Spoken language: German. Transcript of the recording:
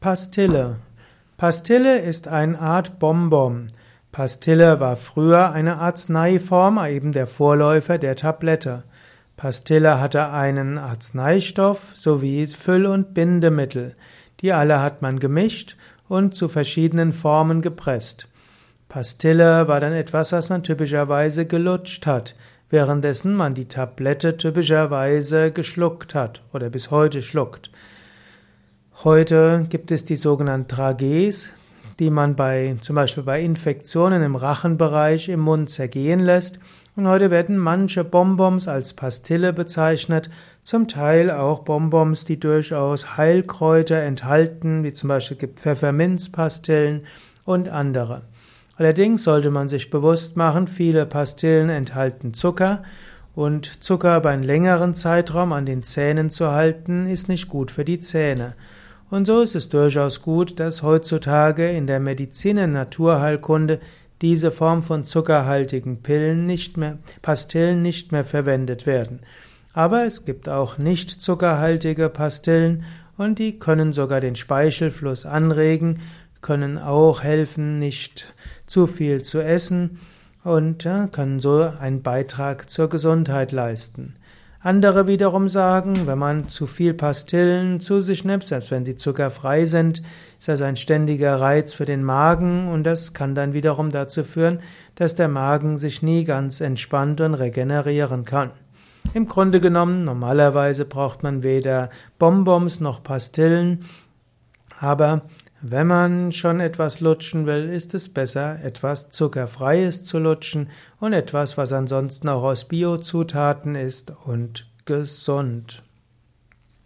Pastille. Pastille ist eine Art Bonbon. Pastille war früher eine Arzneiform, eben der Vorläufer der Tablette. Pastille hatte einen Arzneistoff sowie Füll- und Bindemittel. Die alle hat man gemischt und zu verschiedenen Formen gepresst. Pastille war dann etwas, was man typischerweise gelutscht hat, währenddessen man die Tablette typischerweise geschluckt hat oder bis heute schluckt. Heute gibt es die sogenannten Trages, die man bei, zum Beispiel bei Infektionen im Rachenbereich im Mund zergehen lässt. Und heute werden manche Bonbons als Pastille bezeichnet, zum Teil auch Bonbons, die durchaus Heilkräuter enthalten, wie zum Beispiel gibt Pfefferminzpastillen und andere. Allerdings sollte man sich bewusst machen, viele Pastillen enthalten Zucker und Zucker bei einem längeren Zeitraum an den Zähnen zu halten, ist nicht gut für die Zähne. Und so ist es durchaus gut, dass heutzutage in der Medizin und Naturheilkunde diese Form von zuckerhaltigen Pillen nicht mehr, Pastillen nicht mehr verwendet werden. Aber es gibt auch nicht zuckerhaltige Pastillen und die können sogar den Speichelfluss anregen, können auch helfen, nicht zu viel zu essen und können so einen Beitrag zur Gesundheit leisten. Andere wiederum sagen, wenn man zu viel Pastillen zu sich nimmt, selbst wenn sie zuckerfrei sind, ist das ein ständiger Reiz für den Magen und das kann dann wiederum dazu führen, dass der Magen sich nie ganz entspannt und regenerieren kann. Im Grunde genommen, normalerweise braucht man weder Bonbons noch Pastillen, aber wenn man schon etwas lutschen will, ist es besser, etwas Zuckerfreies zu lutschen und etwas, was ansonsten auch aus Biozutaten ist und gesund.